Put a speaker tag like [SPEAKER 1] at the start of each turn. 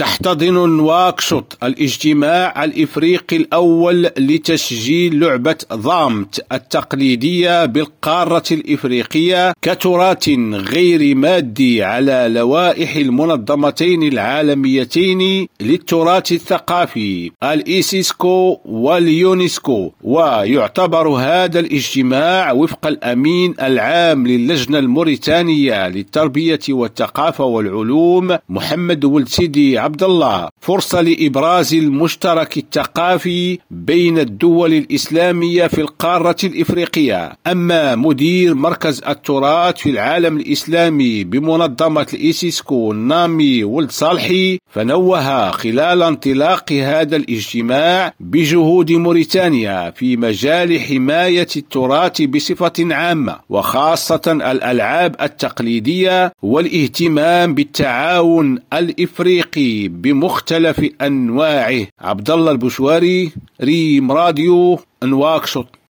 [SPEAKER 1] تحتضن نواكشوط الاجتماع الإفريقي الأول لتسجيل لعبة ضامت التقليدية بالقارة الإفريقية كتراث غير مادي على لوائح المنظمتين العالميتين للتراث الثقافي الإيسيسكو واليونسكو ويعتبر هذا الاجتماع وفق الأمين العام للجنة الموريتانية للتربية والثقافة والعلوم محمد ولد سيدي عبد الله فرصة لإبراز المشترك الثقافي بين الدول الإسلامية في القارة الإفريقية. أما مدير مركز التراث في العالم الإسلامي بمنظمة الإيسيسكو نامي ولد صالحي فنوه خلال انطلاق هذا الاجتماع بجهود موريتانيا في مجال حماية التراث بصفة عامة وخاصة الألعاب التقليدية والاهتمام بالتعاون الإفريقي. بمختلف أنواعه. عبد الله البشواري ريم راديو نواكشوط